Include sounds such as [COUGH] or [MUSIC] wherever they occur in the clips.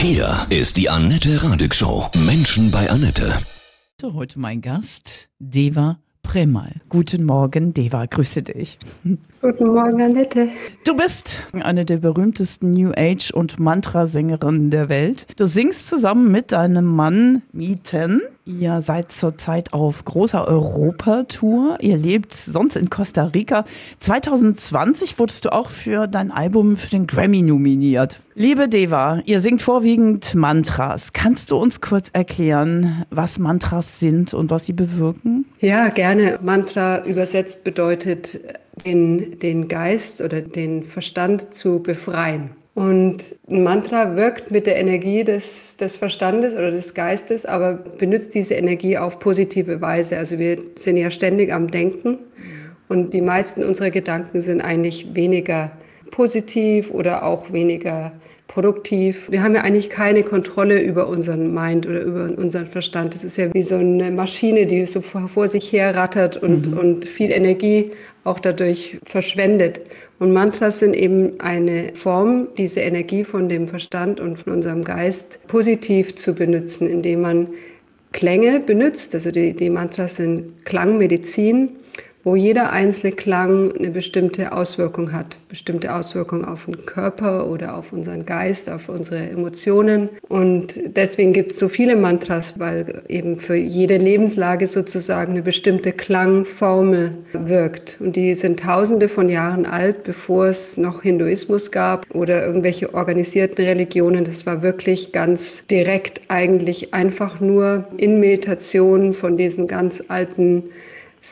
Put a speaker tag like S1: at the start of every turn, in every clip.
S1: Hier ist die Annette Radig Show. Menschen bei Annette.
S2: Heute mein Gast, Deva Premal. Guten Morgen, Deva, grüße dich.
S3: Guten Morgen, Annette.
S2: Du bist eine der berühmtesten New Age und Mantra-Sängerinnen der Welt. Du singst zusammen mit deinem Mann Mieten. Ihr seid zurzeit auf großer Europatour. Ihr lebt sonst in Costa Rica. 2020 wurdest du auch für dein Album für den Grammy nominiert. Liebe Deva, ihr singt vorwiegend Mantras. Kannst du uns kurz erklären, was Mantras sind und was sie bewirken?
S3: Ja, gerne. Mantra übersetzt bedeutet den, den Geist oder den Verstand zu befreien. Und ein Mantra wirkt mit der Energie des, des Verstandes oder des Geistes, aber benutzt diese Energie auf positive Weise. Also wir sind ja ständig am Denken und die meisten unserer Gedanken sind eigentlich weniger positiv oder auch weniger produktiv. Wir haben ja eigentlich keine Kontrolle über unseren Mind oder über unseren Verstand. Das ist ja wie so eine Maschine, die so vor sich her rattert und, mhm. und viel Energie auch dadurch verschwendet. Und Mantras sind eben eine Form, diese Energie von dem Verstand und von unserem Geist positiv zu benutzen, indem man Klänge benutzt. Also die, die Mantras sind Klangmedizin wo jeder einzelne Klang eine bestimmte Auswirkung hat, bestimmte Auswirkungen auf den Körper oder auf unseren Geist, auf unsere Emotionen. Und deswegen gibt es so viele Mantras, weil eben für jede Lebenslage sozusagen eine bestimmte Klangformel wirkt. Und die sind tausende von Jahren alt, bevor es noch Hinduismus gab oder irgendwelche organisierten Religionen. Das war wirklich ganz direkt eigentlich einfach nur in Meditation von diesen ganz alten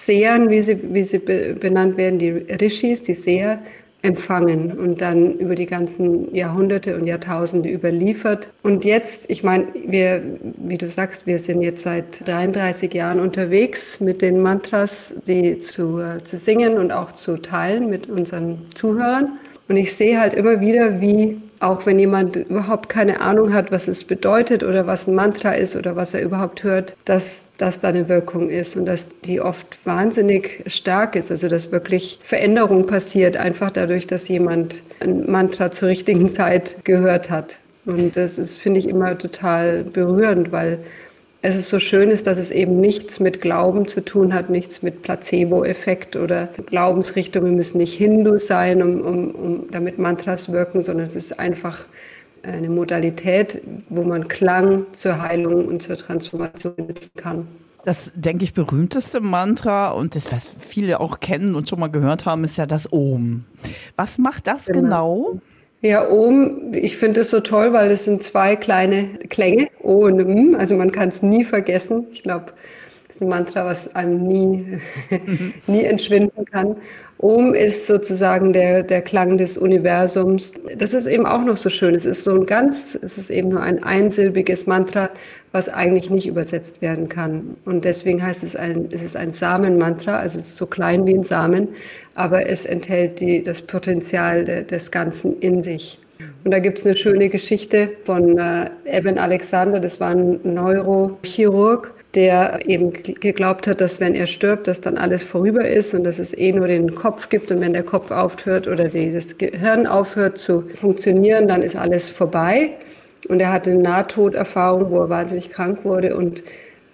S3: Sehern, wie sie, wie sie benannt werden, die Rishis, die Seher, empfangen und dann über die ganzen Jahrhunderte und Jahrtausende überliefert. Und jetzt, ich meine, wir, wie du sagst, wir sind jetzt seit 33 Jahren unterwegs mit den Mantras, die zu, äh, zu singen und auch zu teilen mit unseren Zuhörern. Und ich sehe halt immer wieder, wie auch wenn jemand überhaupt keine Ahnung hat, was es bedeutet oder was ein Mantra ist oder was er überhaupt hört, dass das da eine Wirkung ist und dass die oft wahnsinnig stark ist. Also dass wirklich Veränderung passiert, einfach dadurch, dass jemand ein Mantra zur richtigen Zeit gehört hat. Und das ist, finde ich, immer total berührend, weil es ist so schön ist, dass es eben nichts mit Glauben zu tun hat, nichts mit Placebo-Effekt oder Glaubensrichtungen müssen nicht Hindu sein, um, um, um, damit Mantras wirken, sondern es ist einfach eine Modalität, wo man Klang zur Heilung und zur Transformation nutzen kann.
S2: Das, denke ich, berühmteste Mantra und das, was viele auch kennen und schon mal gehört haben, ist ja das Om. Was macht das genau? genau?
S3: Ja, Om, ich finde es so toll, weil es sind zwei kleine Klänge, O und M, also man kann es nie vergessen. Ich glaube, das ist ein Mantra, was einem nie, [LAUGHS] nie entschwinden kann. Om ist sozusagen der, der Klang des Universums. Das ist eben auch noch so schön. Es ist so ein ganz, es ist eben nur ein einsilbiges Mantra, was eigentlich nicht übersetzt werden kann. Und deswegen heißt es ein, es ist ein Samenmantra, also es ist so klein wie ein Samen, aber es enthält die, das Potenzial de, des Ganzen in sich. Und da gibt es eine schöne Geschichte von äh, Evan Alexander, das war ein Neurochirurg, der eben geglaubt hat, dass wenn er stirbt, dass dann alles vorüber ist und dass es eh nur den Kopf gibt und wenn der Kopf aufhört oder die, das Gehirn aufhört zu funktionieren, dann ist alles vorbei. Und er hatte eine Nahtoderfahrung, wo er wahnsinnig krank wurde und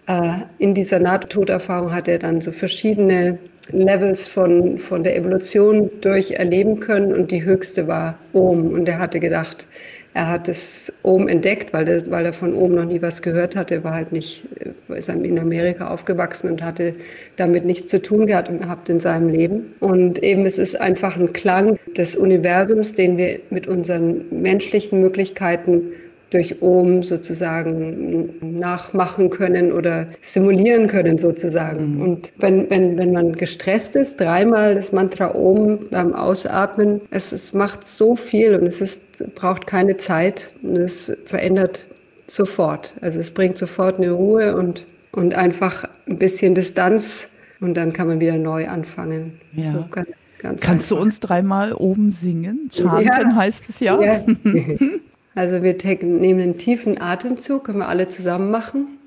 S3: äh, in dieser Nahtoderfahrung hat er dann so verschiedene Levels von, von der Evolution durch erleben können und die höchste war Ohm. Und er hatte gedacht, er hat das Ohm entdeckt, weil, das, weil er von Ohm noch nie was gehört hatte. Er war halt nicht, ist in Amerika aufgewachsen und hatte damit nichts zu tun gehabt in seinem Leben. Und eben es ist einfach ein Klang des Universums, den wir mit unseren menschlichen Möglichkeiten durch Ohm sozusagen nachmachen können oder simulieren können sozusagen. Mhm. Und wenn, wenn, wenn man gestresst ist, dreimal das Mantra Ohm beim Ausatmen, es, es macht so viel und es ist, braucht keine Zeit und es verändert sofort. Also es bringt sofort eine Ruhe und, und einfach ein bisschen Distanz und dann kann man wieder neu anfangen.
S2: Ja. So ganz, ganz Kannst einfach. du uns dreimal oben singen? Chanten ja. heißt es ja. ja. [LAUGHS]
S3: Also wir nehmen einen tiefen Atemzug, können wir alle zusammen machen.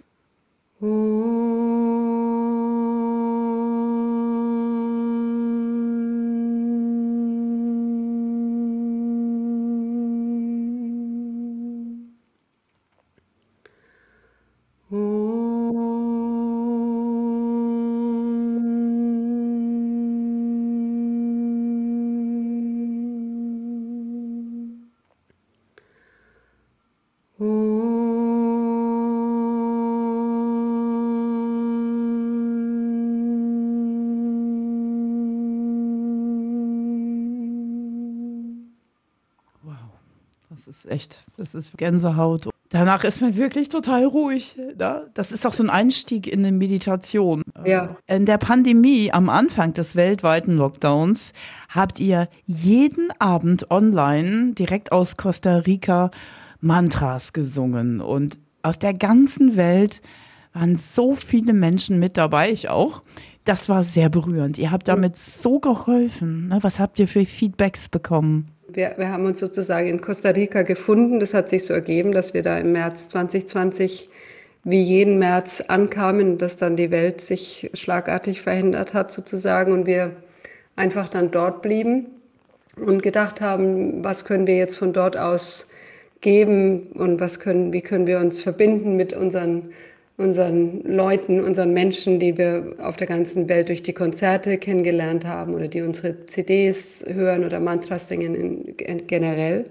S2: Das ist echt, das ist Gänsehaut. Danach ist man wirklich total ruhig. Ne? Das ist auch so ein Einstieg in eine Meditation.
S3: Ja.
S2: In der Pandemie, am Anfang des weltweiten Lockdowns, habt ihr jeden Abend online direkt aus Costa Rica Mantras gesungen. Und aus der ganzen Welt waren so viele Menschen mit dabei, ich auch. Das war sehr berührend. Ihr habt damit so geholfen. Ne? Was habt ihr für Feedbacks bekommen?
S3: Wir, wir, haben uns sozusagen in Costa Rica gefunden. Das hat sich so ergeben, dass wir da im März 2020 wie jeden März ankamen, dass dann die Welt sich schlagartig verändert hat sozusagen und wir einfach dann dort blieben und gedacht haben, was können wir jetzt von dort aus geben und was können, wie können wir uns verbinden mit unseren unseren Leuten, unseren Menschen, die wir auf der ganzen Welt durch die Konzerte kennengelernt haben oder die unsere CDs hören oder Mantras singen in, generell.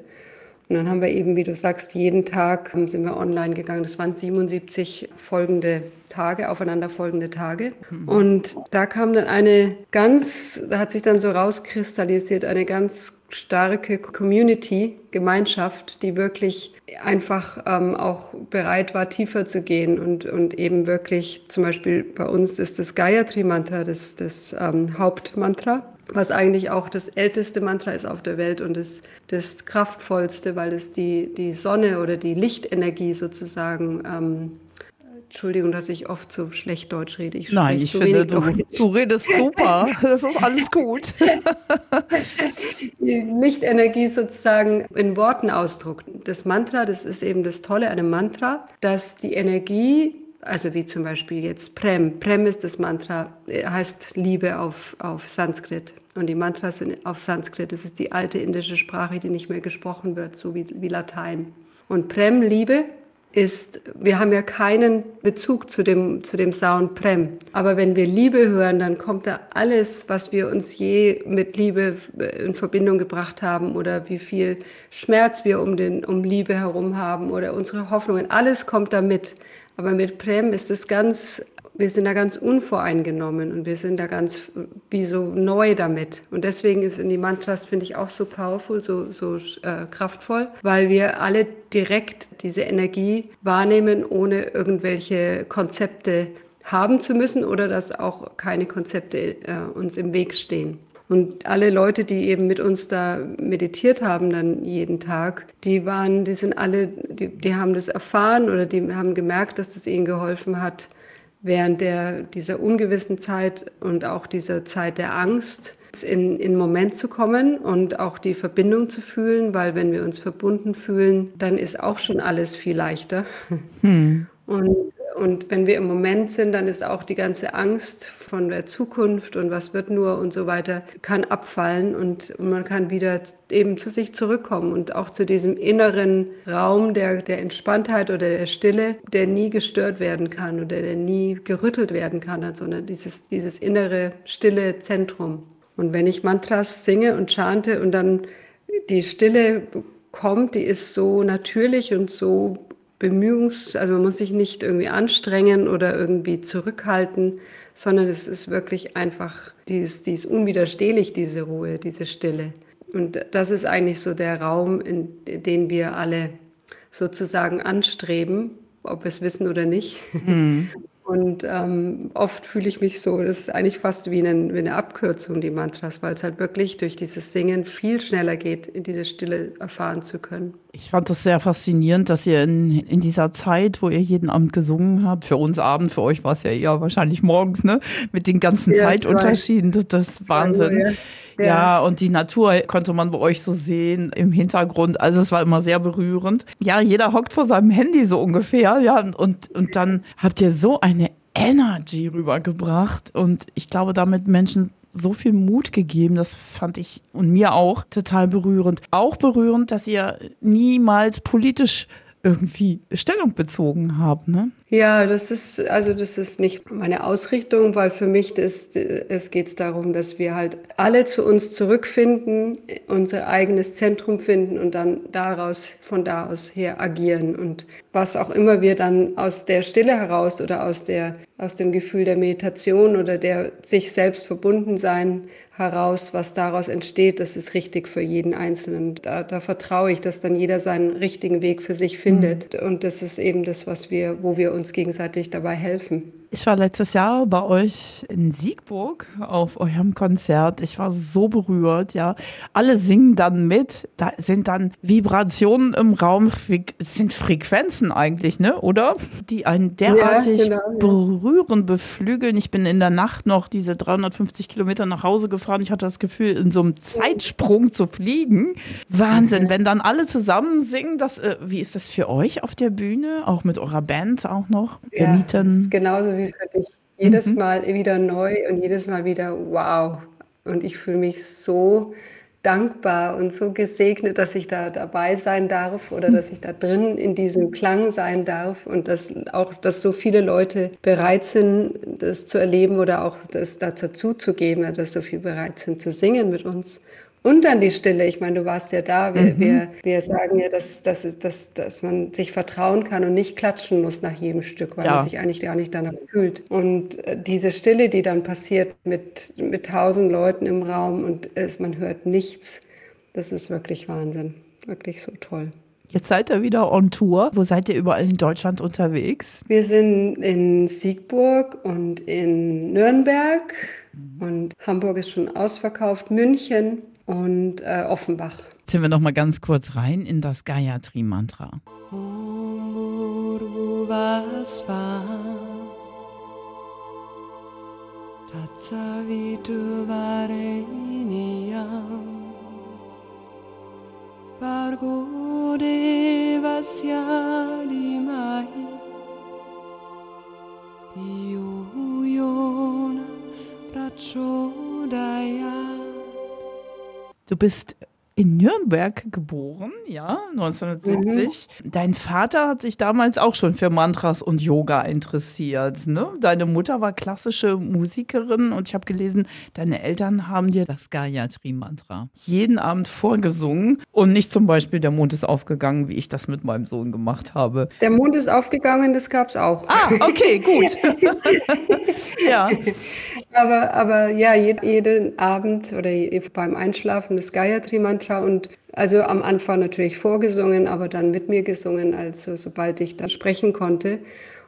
S3: Und dann haben wir eben, wie du sagst, jeden Tag sind wir online gegangen. Das waren 77 folgende Tage, aufeinanderfolgende Tage. Mhm. Und da kam dann eine ganz, da hat sich dann so rauskristallisiert, eine ganz starke Community, Gemeinschaft, die wirklich einfach ähm, auch bereit war, tiefer zu gehen und, und eben wirklich, zum Beispiel bei uns ist das Gayatri-Mantra das, das ähm, Hauptmantra was eigentlich auch das älteste Mantra ist auf der Welt und das, das kraftvollste, weil es die, die Sonne oder die Lichtenergie sozusagen ähm, Entschuldigung, dass ich oft so schlecht Deutsch rede.
S2: Ich Nein, ich finde, du, du, redest super. Das ist alles gut.
S3: Die Lichtenergie sozusagen in Worten ausdruckt. Das Mantra, das ist eben das Tolle an einem Mantra, dass die Energie also wie zum Beispiel jetzt Prem. Prem ist das Mantra, äh, heißt Liebe auf, auf Sanskrit. Und die Mantras sind auf Sanskrit. Das ist die alte indische Sprache, die nicht mehr gesprochen wird, so wie, wie Latein. Und Prem, Liebe, ist, wir haben ja keinen Bezug zu dem, zu dem Sound Prem. Aber wenn wir Liebe hören, dann kommt da alles, was wir uns je mit Liebe äh, in Verbindung gebracht haben oder wie viel Schmerz wir um, den, um Liebe herum haben oder unsere Hoffnungen, alles kommt da mit. Aber mit Prem ist es ganz, wir sind da ganz unvoreingenommen und wir sind da ganz wie so neu damit. Und deswegen ist in die Mantras, finde ich, auch so powerful, so, so äh, kraftvoll, weil wir alle direkt diese Energie wahrnehmen, ohne irgendwelche Konzepte haben zu müssen oder dass auch keine Konzepte äh, uns im Weg stehen. Und alle Leute, die eben mit uns da meditiert haben, dann jeden Tag, die waren, die sind alle, die, die haben das erfahren oder die haben gemerkt, dass das ihnen geholfen hat, während der, dieser ungewissen Zeit und auch dieser Zeit der Angst in, in Moment zu kommen und auch die Verbindung zu fühlen, weil wenn wir uns verbunden fühlen, dann ist auch schon alles viel leichter. Hm. Und und wenn wir im Moment sind, dann ist auch die ganze Angst von der Zukunft und was wird nur und so weiter, kann abfallen und man kann wieder eben zu sich zurückkommen und auch zu diesem inneren Raum der, der Entspanntheit oder der Stille, der nie gestört werden kann oder der nie gerüttelt werden kann, sondern dieses, dieses innere, stille Zentrum. Und wenn ich Mantras singe und chante und dann die Stille kommt, die ist so natürlich und so Bemühungs-, also man muss sich nicht irgendwie anstrengen oder irgendwie zurückhalten, sondern es ist wirklich einfach, die ist, die ist unwiderstehlich, diese Ruhe, diese Stille. Und das ist eigentlich so der Raum, in den wir alle sozusagen anstreben, ob wir es wissen oder nicht. Mhm. Und ähm, oft fühle ich mich so, das ist eigentlich fast wie eine, wie eine Abkürzung, die Mantras, weil es halt wirklich durch dieses Singen viel schneller geht, in diese Stille erfahren zu können.
S2: Ich fand das sehr faszinierend, dass ihr in, in dieser Zeit, wo ihr jeden Abend gesungen habt, für uns Abend, für euch war es ja eher wahrscheinlich morgens, ne? Mit den ganzen ja, Zeitunterschieden, das, das ist Wahnsinn. Ja, ja. Ja, und die Natur konnte man bei euch so sehen im Hintergrund. Also es war immer sehr berührend. Ja, jeder hockt vor seinem Handy so ungefähr, ja, und, und dann habt ihr so eine Energy rübergebracht und ich glaube, damit Menschen so viel Mut gegeben. Das fand ich und mir auch total berührend. Auch berührend, dass ihr niemals politisch irgendwie Stellung bezogen habe. Ne?
S3: Ja, das ist also das ist nicht meine Ausrichtung, weil für mich das, es geht darum, dass wir halt alle zu uns zurückfinden, unser eigenes Zentrum finden und dann daraus von da aus her agieren und was auch immer wir dann aus der Stille heraus oder aus der aus dem Gefühl der Meditation oder der sich selbst verbunden sein heraus, was daraus entsteht, das ist richtig für jeden Einzelnen. Da, da vertraue ich, dass dann jeder seinen richtigen Weg für sich findet. Mhm. Und das ist eben das, was wir, wo wir uns gegenseitig dabei helfen.
S2: Ich war letztes Jahr bei euch in Siegburg auf eurem Konzert. Ich war so berührt, ja. Alle singen dann mit. Da sind dann Vibrationen im Raum, es sind Frequenzen eigentlich, ne? Oder? Die einen derartig ja, genau, berühren, beflügeln. Ich bin in der Nacht noch diese 350 Kilometer nach Hause gefahren. Ich hatte das Gefühl, in so einem Zeitsprung zu fliegen. Wahnsinn, wenn dann alle zusammen singen. Das, äh, wie ist das für euch auf der Bühne? Auch mit eurer Band auch noch?
S3: Ja, genauso wie Gefühl für dich. Jedes mhm. Mal wieder neu und jedes Mal wieder wow. Und ich fühle mich so dankbar und so gesegnet, dass ich da dabei sein darf oder dass ich da drin in diesem Klang sein darf und dass auch, dass so viele Leute bereit sind, das zu erleben oder auch das dazu zu geben, dass so viele bereit sind zu singen mit uns. Und dann die Stille. Ich meine, du warst ja da. Wir, mhm. wir, wir sagen ja, dass, dass, dass, dass man sich vertrauen kann und nicht klatschen muss nach jedem Stück, weil ja. man sich eigentlich gar nicht danach fühlt. Und äh, diese Stille, die dann passiert mit, mit tausend Leuten im Raum und es, man hört nichts, das ist wirklich Wahnsinn. Wirklich so toll.
S2: Jetzt seid ihr wieder on Tour. Wo seid ihr überall in Deutschland unterwegs?
S3: Wir sind in Siegburg und in Nürnberg. Mhm. Und Hamburg ist schon ausverkauft. München und äh, Offenbach.
S2: Ziehen wir noch mal ganz kurz rein in das Gayatri-Mantra. Bargo devasya Du bist in Nürnberg geboren, ja, 1970. Mhm. Dein Vater hat sich damals auch schon für Mantras und Yoga interessiert. Ne? Deine Mutter war klassische Musikerin und ich habe gelesen, deine Eltern haben dir das Gayatri-Mantra jeden Abend vorgesungen und nicht zum Beispiel der Mond ist aufgegangen, wie ich das mit meinem Sohn gemacht habe.
S3: Der Mond ist aufgegangen, das gab es auch.
S2: Ah, okay, gut. [LAUGHS] [LAUGHS]
S3: ja. Aber, aber ja, jeden Abend oder beim Einschlafen das Gayatri-Mantra und also am Anfang natürlich vorgesungen, aber dann mit mir gesungen, also sobald ich da sprechen konnte.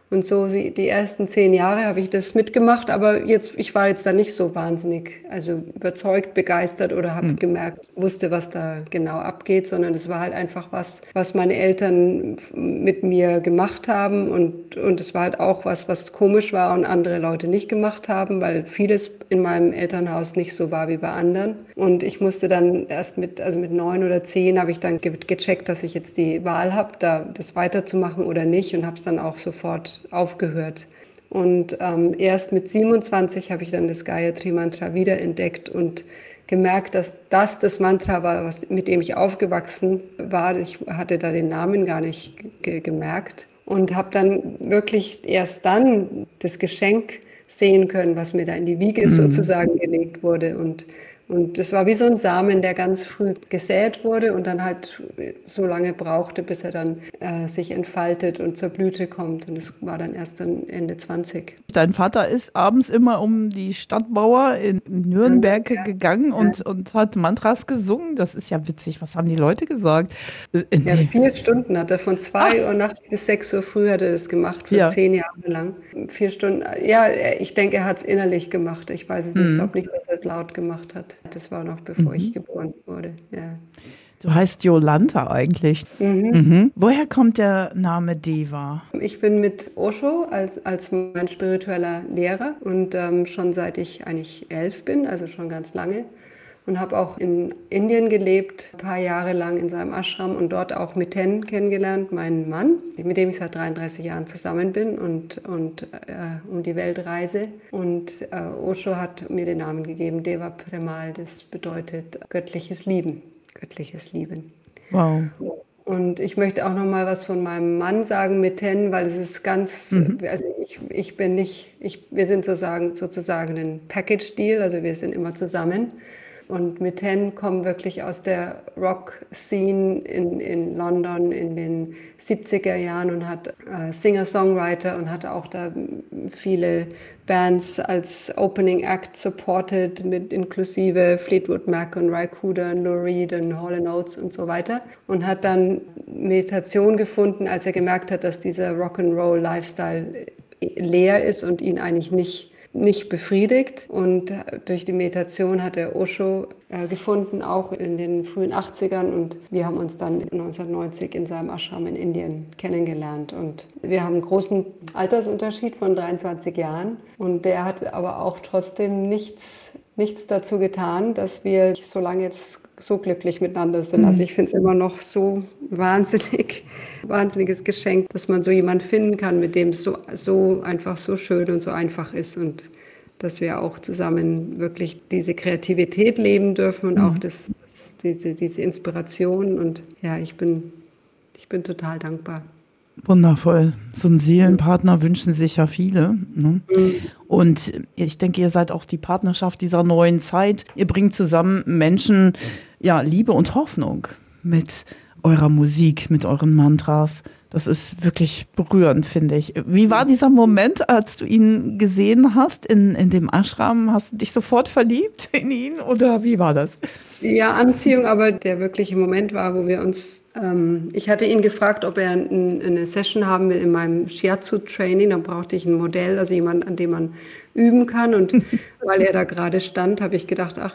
S3: Und so die ersten zehn Jahre habe ich das mitgemacht, aber jetzt, ich war jetzt da nicht so wahnsinnig, also überzeugt, begeistert oder habe mhm. gemerkt, wusste, was da genau abgeht, sondern es war halt einfach was, was meine Eltern mit mir gemacht haben und, und es war halt auch was, was komisch war und andere Leute nicht gemacht haben, weil vieles in meinem Elternhaus nicht so war wie bei anderen. Und ich musste dann erst mit, also mit neun oder zehn habe ich dann gecheckt, dass ich jetzt die Wahl habe, da das weiterzumachen oder nicht und habe es dann auch sofort aufgehört. Und ähm, erst mit 27 habe ich dann das Gayatri Mantra wiederentdeckt und gemerkt, dass das das Mantra war, was, mit dem ich aufgewachsen war. Ich hatte da den Namen gar nicht ge gemerkt und habe dann wirklich erst dann das Geschenk sehen können, was mir da in die Wiege mhm. sozusagen gelegt wurde. Und und das war wie so ein Samen, der ganz früh gesät wurde und dann halt so lange brauchte, bis er dann äh, sich entfaltet und zur Blüte kommt. Und das war dann erst dann Ende 20.
S2: Dein Vater ist abends immer um die Stadtmauer in Nürnberg ja. gegangen und, ja. und hat Mantras gesungen. Das ist ja witzig. Was haben die Leute gesagt?
S3: In ja, vier Stunden hat er von zwei Ach. Uhr nachts bis sechs Uhr früh hat er das gemacht, für ja. zehn Jahre lang. Vier Stunden. Ja, ich denke, er hat es innerlich gemacht. Ich weiß es nicht. Mhm. Ich glaube nicht, dass er es laut gemacht hat. Das war noch bevor mhm. ich geboren wurde. Ja.
S2: Du heißt Jolanta eigentlich. Mhm. Mhm. Woher kommt der Name Deva?
S3: Ich bin mit Osho als, als mein spiritueller Lehrer und ähm, schon seit ich eigentlich elf bin, also schon ganz lange und habe auch in Indien gelebt, ein paar Jahre lang in seinem Ashram und dort auch Miten kennengelernt, meinen Mann, mit dem ich seit 33 Jahren zusammen bin und, und äh, um die Welt reise. Und äh, Osho hat mir den Namen gegeben, Deva Premal, das bedeutet göttliches Lieben, göttliches Lieben.
S2: Wow.
S3: Und ich möchte auch noch mal was von meinem Mann sagen mit Ten, weil es ist ganz, mhm. also ich, ich bin nicht, ich, wir sind sozusagen, sozusagen ein Package-Deal, also wir sind immer zusammen. Und mit Ten kommen wirklich aus der Rock-Scene in, in London in den 70er Jahren und hat äh, Singer-Songwriter und hat auch da viele Bands als Opening Act supported, mit inklusive Fleetwood Mac und Rycuda und Lou Reed und Hall Oates und so weiter. Und hat dann Meditation gefunden, als er gemerkt hat, dass dieser Rock'n'Roll-Lifestyle leer ist und ihn eigentlich nicht nicht befriedigt. Und durch die Meditation hat er Osho äh, gefunden, auch in den frühen 80ern. Und wir haben uns dann 1990 in seinem Ashram in Indien kennengelernt. Und wir haben einen großen Altersunterschied von 23 Jahren. Und der hat aber auch trotzdem nichts, nichts dazu getan, dass wir so lange jetzt so glücklich miteinander sind. Also ich finde es immer noch so wahnsinnig, [LAUGHS] wahnsinniges Geschenk, dass man so jemanden finden kann, mit dem es so, so einfach so schön und so einfach ist und dass wir auch zusammen wirklich diese Kreativität leben dürfen und mhm. auch das, das, diese, diese Inspiration. Und ja, ich bin, ich bin total dankbar.
S2: Wundervoll. So einen Seelenpartner wünschen sich ja viele. Ne? Mhm. Und ich denke, ihr seid auch die Partnerschaft dieser neuen Zeit. Ihr bringt zusammen Menschen, ja, Liebe und Hoffnung mit eurer Musik, mit euren Mantras. Das ist wirklich berührend, finde ich. Wie war dieser Moment, als du ihn gesehen hast in, in dem Ashram? Hast du dich sofort verliebt in ihn oder wie war das?
S3: Ja, Anziehung, aber der wirkliche Moment war, wo wir uns, ähm, ich hatte ihn gefragt, ob er ein, eine Session haben will in meinem Shiatsu-Training. Da brauchte ich ein Modell, also jemand, an dem man üben kann. Und [LAUGHS] weil er da gerade stand, habe ich gedacht, ach,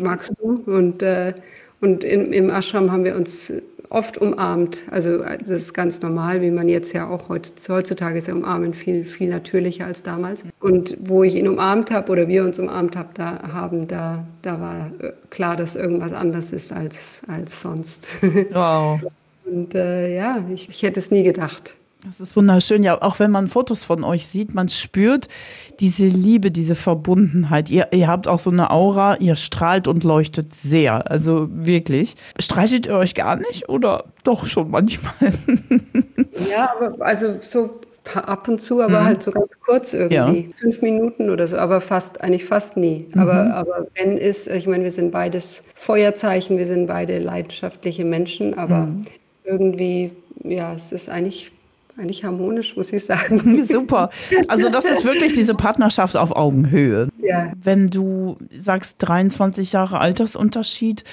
S3: magst du? Und, äh, und in, im Ashram haben wir uns oft umarmt. Also das ist ganz normal, wie man jetzt ja auch heutzutage ist ja umarmen viel, viel natürlicher als damals. Und wo ich ihn umarmt habe oder wir uns umarmt hab, da, haben, da, da war äh, klar, dass irgendwas anders ist als, als sonst. [LAUGHS] Wow. Und äh, ja, ich, ich hätte es nie gedacht.
S2: Das ist wunderschön. Ja, auch wenn man Fotos von euch sieht, man spürt diese Liebe, diese Verbundenheit. Ihr, ihr habt auch so eine Aura, ihr strahlt und leuchtet sehr. Also wirklich. Streitet ihr euch gar nicht oder doch schon manchmal? [LAUGHS]
S3: Ja, aber also so ab und zu, aber mhm. halt so ganz kurz irgendwie. Ja. Fünf Minuten oder so, aber fast, eigentlich fast nie. Mhm. Aber, aber wenn ist, ich meine, wir sind beides Feuerzeichen, wir sind beide leidenschaftliche Menschen, aber mhm. irgendwie, ja, es ist eigentlich eigentlich harmonisch, muss ich sagen. [LAUGHS]
S2: Super. Also das ist wirklich diese Partnerschaft auf Augenhöhe. Ja. Wenn du sagst 23 Jahre Altersunterschied,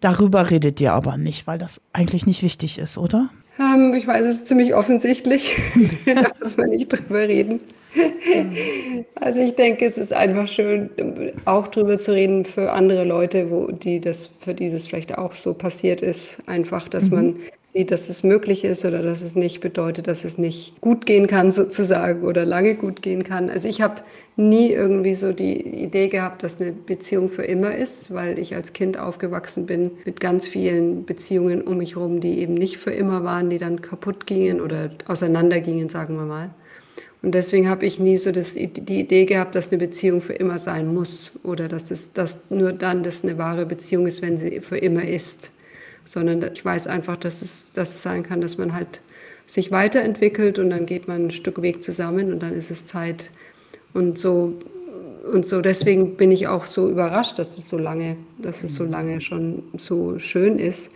S2: darüber redet ihr aber nicht, weil das eigentlich nicht wichtig ist, oder?
S3: Ähm, ich weiß, es ist ziemlich offensichtlich, [LAUGHS] da muss man nicht drüber reden. Also ich denke, es ist einfach schön, auch drüber zu reden für andere Leute, wo die das, für die das vielleicht auch so passiert ist. Einfach, dass mhm. man sieht, dass es möglich ist oder dass es nicht bedeutet, dass es nicht gut gehen kann sozusagen oder lange gut gehen kann. Also ich habe nie irgendwie so die Idee gehabt, dass eine Beziehung für immer ist, weil ich als Kind aufgewachsen bin mit ganz vielen Beziehungen um mich herum, die eben nicht für immer waren, die dann kaputt gingen oder auseinandergingen, sagen wir mal. Und deswegen habe ich nie so das, die Idee gehabt, dass eine Beziehung für immer sein muss oder dass, es, dass nur dann das eine wahre Beziehung ist, wenn sie für immer ist sondern ich weiß einfach, dass es, dass es sein kann, dass man halt sich weiterentwickelt und dann geht man ein Stück Weg zusammen und dann ist es Zeit. Und so, und so deswegen bin ich auch so überrascht, dass es so lange, dass es so lange schon so schön ist.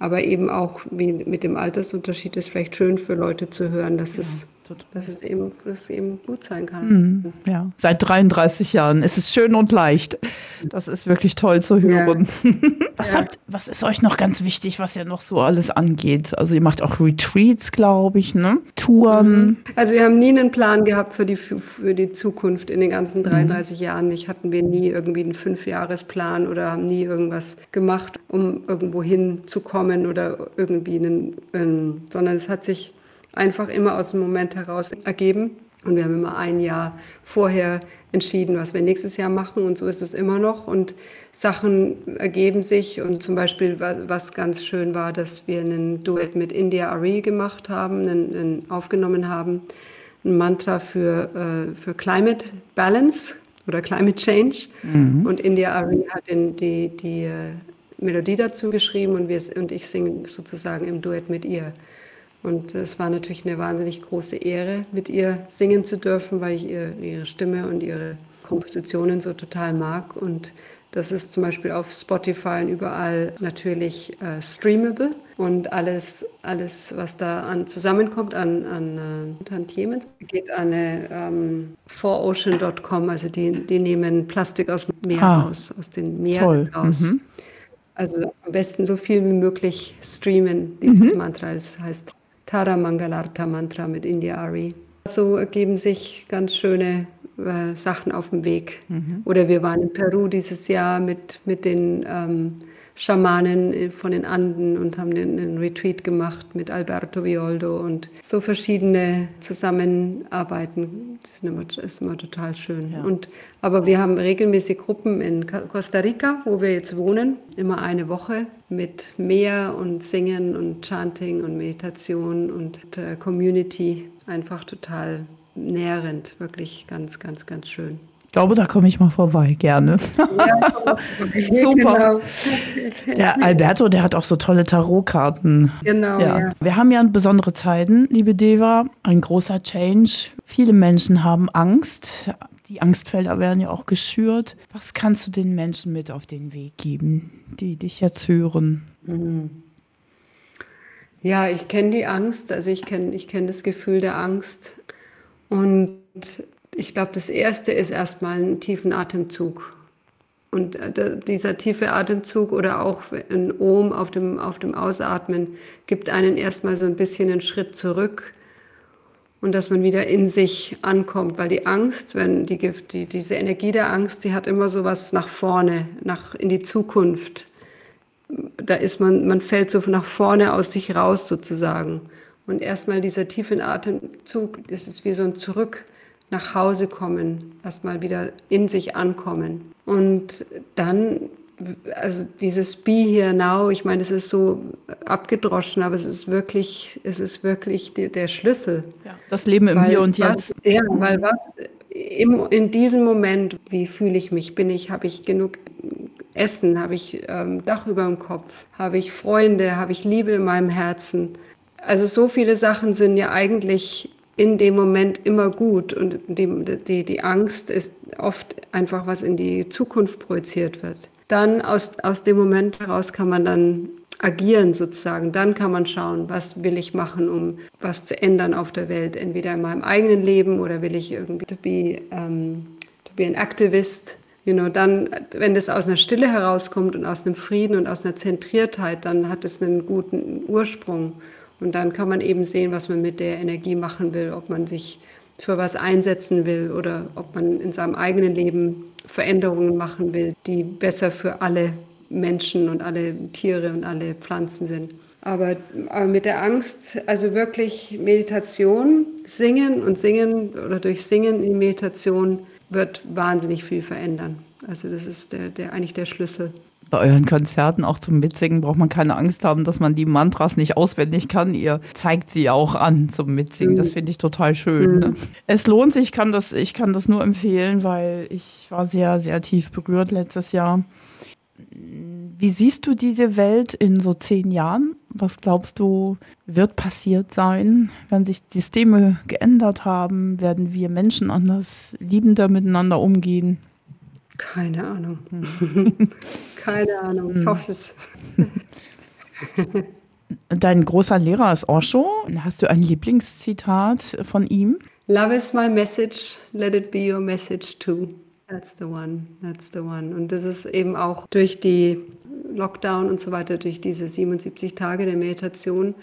S3: Aber eben auch wie mit dem Altersunterschied ist vielleicht schön für Leute zu hören, dass ja. es dass es eben, dass es eben gut sein kann. Mhm,
S2: ja, seit 33 Jahren. Es ist schön und leicht. Das ist wirklich toll zu hören. Ja. [LAUGHS] Was, ja. habt, was ist euch noch ganz wichtig, was ihr noch so alles angeht? Also ihr macht auch Retreats, glaube ich, ne? Touren. Mhm.
S3: Also wir haben nie einen Plan gehabt für die, für die Zukunft in den ganzen 33 mhm. Jahren. Nicht hatten wir nie irgendwie einen Fünfjahresplan oder haben nie irgendwas gemacht, um irgendwo hinzukommen oder irgendwie einen, einen sondern es hat sich einfach immer aus dem Moment heraus ergeben. Und wir haben immer ein Jahr vorher entschieden, was wir nächstes Jahr machen. Und so ist es immer noch. Und Sachen ergeben sich. Und zum Beispiel, was ganz schön war, dass wir einen Duett mit India Ari gemacht haben, einen, einen aufgenommen haben. Ein Mantra für, äh, für Climate Balance oder Climate Change. Mhm. Und India Ari hat in die, die, äh, Melodie dazu geschrieben und, wir, und ich singe sozusagen im Duett mit ihr. Und es war natürlich eine wahnsinnig große Ehre, mit ihr singen zu dürfen, weil ich ihr, ihre Stimme und ihre Kompositionen so total mag. Und das ist zum Beispiel auf Spotify und überall natürlich äh, streamable. Und alles, alles, was da an, zusammenkommt an, an äh, Tantiemen, geht an ähm, 4ocean.com. Also die, die nehmen Plastik aus dem Meer ah, raus, aus den Meeren raus. Mhm. Also am besten so viel wie möglich streamen, dieses mhm. Mantra. Das heißt Tara Mangalarta Mantra mit India Ari. So ergeben sich ganz schöne äh, Sachen auf dem Weg. Mhm. Oder wir waren in Peru dieses Jahr mit, mit den ähm, Schamanen von den Anden und haben einen Retreat gemacht mit Alberto Violdo und so verschiedene Zusammenarbeiten. Das ist immer, ist immer total schön. Ja. Und, aber wir haben regelmäßig Gruppen in Costa Rica, wo wir jetzt wohnen, immer eine Woche mit Meer und Singen und Chanting und Meditation und äh, Community. Einfach total nährend, wirklich ganz, ganz, ganz schön.
S2: Ich glaube, da komme ich mal vorbei, gerne. Ja, [LAUGHS] Super. Genau. Der [LAUGHS] Alberto, der hat auch so tolle Tarotkarten.
S3: Genau. Ja.
S2: ja. Wir haben ja besondere Zeiten, liebe Deva, ein großer Change. Viele Menschen haben Angst. Die Angstfelder werden ja auch geschürt. Was kannst du den Menschen mit auf den Weg geben, die dich jetzt hören? Mhm.
S3: Ja, ich kenne die Angst, also ich kenne ich kenn das Gefühl der Angst. Und ich glaube, das Erste ist erstmal einen tiefen Atemzug. Und äh, dieser tiefe Atemzug oder auch ein Ohm auf dem, auf dem Ausatmen gibt einen erstmal so ein bisschen einen Schritt zurück und dass man wieder in sich ankommt, weil die Angst, wenn die, die, diese Energie der Angst, die hat immer so was nach vorne, nach, in die Zukunft. Da ist man, man fällt so nach vorne aus sich raus sozusagen. Und erstmal dieser tiefe Atemzug, das ist wie so ein Zurück nach Hause kommen, erstmal wieder in sich ankommen. Und dann, also dieses Be here now, ich meine, es ist so abgedroschen, aber es ist wirklich, es ist wirklich die, der Schlüssel.
S2: Ja, das Leben im weil Hier und Jetzt.
S3: Was, ja, weil was im, in diesem Moment, wie fühle ich mich? Bin ich, habe ich genug Essen? Habe ich ähm, Dach über dem Kopf? Habe ich Freunde? Habe ich Liebe in meinem Herzen? Also so viele Sachen sind ja eigentlich in dem Moment immer gut und die, die, die Angst ist oft einfach, was in die Zukunft projiziert wird. Dann aus, aus dem Moment heraus kann man dann agieren sozusagen. Dann kann man schauen, was will ich machen, um was zu ändern auf der Welt, entweder in meinem eigenen Leben oder will ich irgendwie to be, um, to be an activist. You know, dann, wenn das aus einer Stille herauskommt und aus einem Frieden und aus einer Zentriertheit, dann hat es einen guten Ursprung. Und dann kann man eben sehen, was man mit der Energie machen will, ob man sich für was einsetzen will oder ob man in seinem eigenen Leben Veränderungen machen will, die besser für alle Menschen und alle Tiere und alle Pflanzen sind. Aber, mit der Angst, also wirklich Meditation, Singen und Singen oder durch Singen in Meditation wird wahnsinnig viel verändern. Also das ist der, der, eigentlich der Schlüssel
S2: bei euren Konzerten auch zum Mitsingen braucht man keine Angst haben, dass man die Mantras nicht auswendig kann. Ihr zeigt sie auch an zum Mitsingen. Das finde ich total schön. Ne? Es lohnt sich, ich kann, das, ich kann das nur empfehlen, weil ich war sehr, sehr tief berührt letztes Jahr. Wie siehst du diese Welt in so zehn Jahren? Was glaubst du, wird passiert sein? Werden sich Systeme geändert haben? Werden wir Menschen anders liebender miteinander umgehen?
S3: Keine Ahnung. Hm. [LAUGHS] Keine Ahnung. Ich hm. hoffe es. [LAUGHS]
S2: Dein großer Lehrer ist Osho. Hast du ein Lieblingszitat von ihm?
S3: Love is my message, let it be your message too. That's the one, that's the one. Und das ist eben auch durch die Lockdown und so weiter, durch diese 77 Tage der Meditation,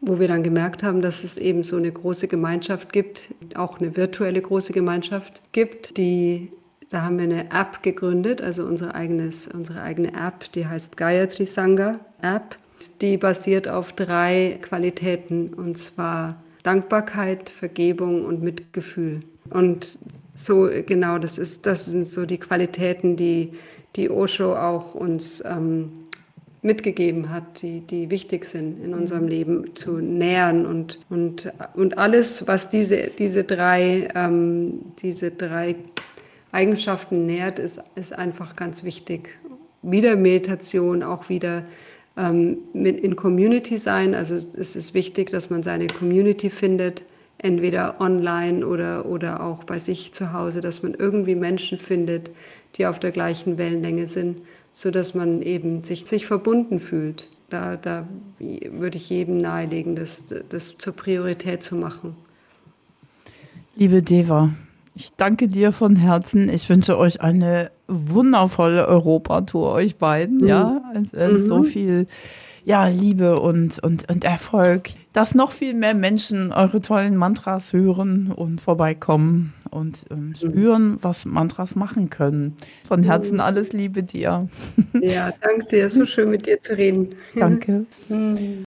S3: wo wir dann gemerkt haben, dass es eben so eine große Gemeinschaft gibt, auch eine virtuelle große Gemeinschaft gibt, die da haben wir eine App gegründet, also unsere, eigenes, unsere eigene App, die heißt Gayatri Sangha App. Die basiert auf drei Qualitäten, und zwar Dankbarkeit, Vergebung und Mitgefühl. Und so genau, das, ist, das sind so die Qualitäten, die, die Osho auch uns ähm, mitgegeben hat, die, die wichtig sind in unserem Leben zu nähern und, und, und alles, was diese, diese drei, ähm, diese drei Eigenschaften nährt, ist, ist einfach ganz wichtig. wieder Meditation, auch wieder ähm, mit in Community sein. Also es ist wichtig, dass man seine Community findet, entweder online oder, oder auch bei sich zu Hause, dass man irgendwie Menschen findet, die auf der gleichen Wellenlänge sind, sodass man eben sich, sich verbunden fühlt. Da, da würde ich jedem nahelegen, das, das zur Priorität zu machen.
S2: Liebe Deva, ich danke dir von Herzen. Ich wünsche euch eine wundervolle Europatour, euch beiden. Mhm. Ja, also, mhm. so viel ja, Liebe und, und, und Erfolg, dass noch viel mehr Menschen eure tollen Mantras hören und vorbeikommen und ähm, mhm. spüren, was Mantras machen können. Von Herzen mhm. alles Liebe dir.
S3: Ja, danke dir. So schön mit dir zu reden.
S2: Danke. Mhm.